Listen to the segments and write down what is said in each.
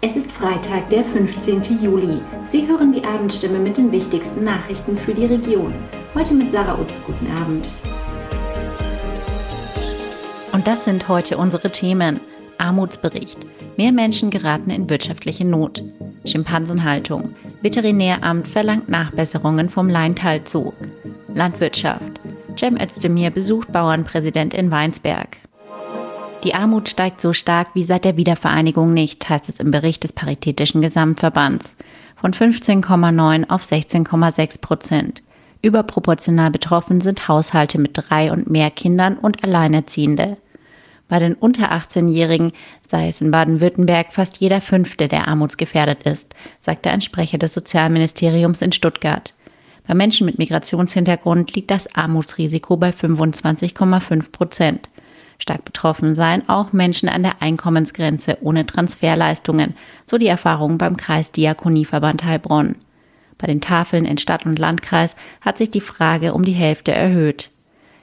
Es ist Freitag, der 15. Juli. Sie hören die Abendstimme mit den wichtigsten Nachrichten für die Region. Heute mit Sarah Utz. Guten Abend. Und das sind heute unsere Themen. Armutsbericht. Mehr Menschen geraten in wirtschaftliche Not. Schimpansenhaltung. Veterinäramt verlangt Nachbesserungen vom Leintal zu. Landwirtschaft. Cem Özdemir besucht Bauernpräsident in Weinsberg. Die Armut steigt so stark wie seit der Wiedervereinigung nicht, heißt es im Bericht des Paritätischen Gesamtverbands. Von 15,9 auf 16,6 Prozent. Überproportional betroffen sind Haushalte mit drei und mehr Kindern und Alleinerziehende. Bei den unter 18-Jährigen sei es in Baden-Württemberg fast jeder Fünfte, der armutsgefährdet ist, sagte ein Sprecher des Sozialministeriums in Stuttgart. Bei Menschen mit Migrationshintergrund liegt das Armutsrisiko bei 25,5 Prozent. Stark betroffen seien auch Menschen an der Einkommensgrenze ohne Transferleistungen, so die Erfahrung beim Kreisdiakonieverband Heilbronn. Bei den Tafeln in Stadt und Landkreis hat sich die Frage um die Hälfte erhöht.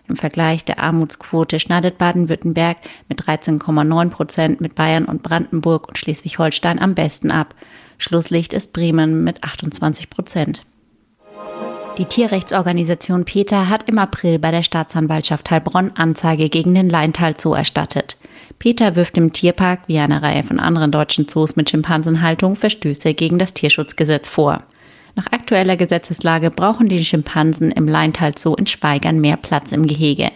Im Vergleich der Armutsquote schneidet Baden-Württemberg mit 13,9 Prozent mit Bayern und Brandenburg und Schleswig-Holstein am besten ab. Schlusslicht ist Bremen mit 28 Prozent. Die Tierrechtsorganisation PETA hat im April bei der Staatsanwaltschaft Heilbronn Anzeige gegen den Leintal Zoo erstattet. PETA wirft dem Tierpark wie einer Reihe von anderen deutschen Zoos mit Schimpansenhaltung Verstöße gegen das Tierschutzgesetz vor. Nach aktueller Gesetzeslage brauchen die Schimpansen im Leintal Zoo in Schweigern mehr Platz im Gehege.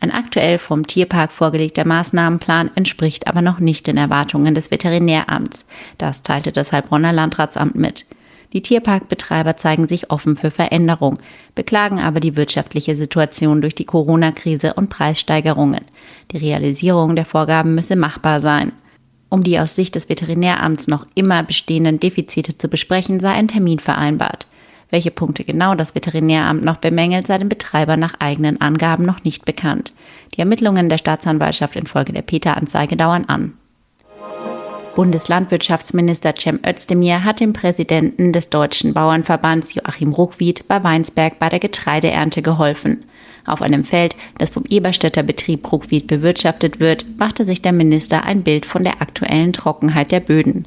Ein aktuell vom Tierpark vorgelegter Maßnahmenplan entspricht aber noch nicht den Erwartungen des Veterinäramts. Das teilte das Heilbronner Landratsamt mit. Die Tierparkbetreiber zeigen sich offen für Veränderung, beklagen aber die wirtschaftliche Situation durch die Corona-Krise und Preissteigerungen. Die Realisierung der Vorgaben müsse machbar sein. Um die aus Sicht des Veterinäramts noch immer bestehenden Defizite zu besprechen, sei ein Termin vereinbart. Welche Punkte genau das Veterinäramt noch bemängelt, sei den Betreibern nach eigenen Angaben noch nicht bekannt. Die Ermittlungen der Staatsanwaltschaft infolge der Peter-Anzeige dauern an. Bundeslandwirtschaftsminister Cem Özdemir hat dem Präsidenten des Deutschen Bauernverbands Joachim Ruckwied bei Weinsberg bei der Getreideernte geholfen. Auf einem Feld, das vom Eberstädter Betrieb Ruckwied bewirtschaftet wird, machte sich der Minister ein Bild von der aktuellen Trockenheit der Böden.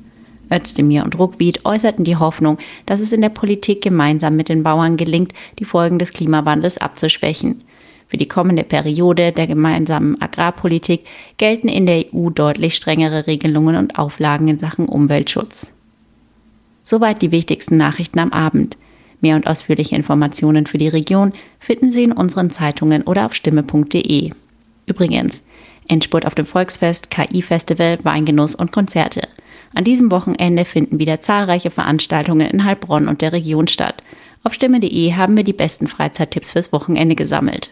Özdemir und Ruckwied äußerten die Hoffnung, dass es in der Politik gemeinsam mit den Bauern gelingt, die Folgen des Klimawandels abzuschwächen. Für die kommende Periode der gemeinsamen Agrarpolitik gelten in der EU deutlich strengere Regelungen und Auflagen in Sachen Umweltschutz. Soweit die wichtigsten Nachrichten am Abend. Mehr und ausführliche Informationen für die Region finden Sie in unseren Zeitungen oder auf stimme.de. Übrigens, Endspurt auf dem Volksfest, KI-Festival, Weingenuss und Konzerte. An diesem Wochenende finden wieder zahlreiche Veranstaltungen in Heilbronn und der Region statt. Auf stimme.de haben wir die besten Freizeittipps fürs Wochenende gesammelt.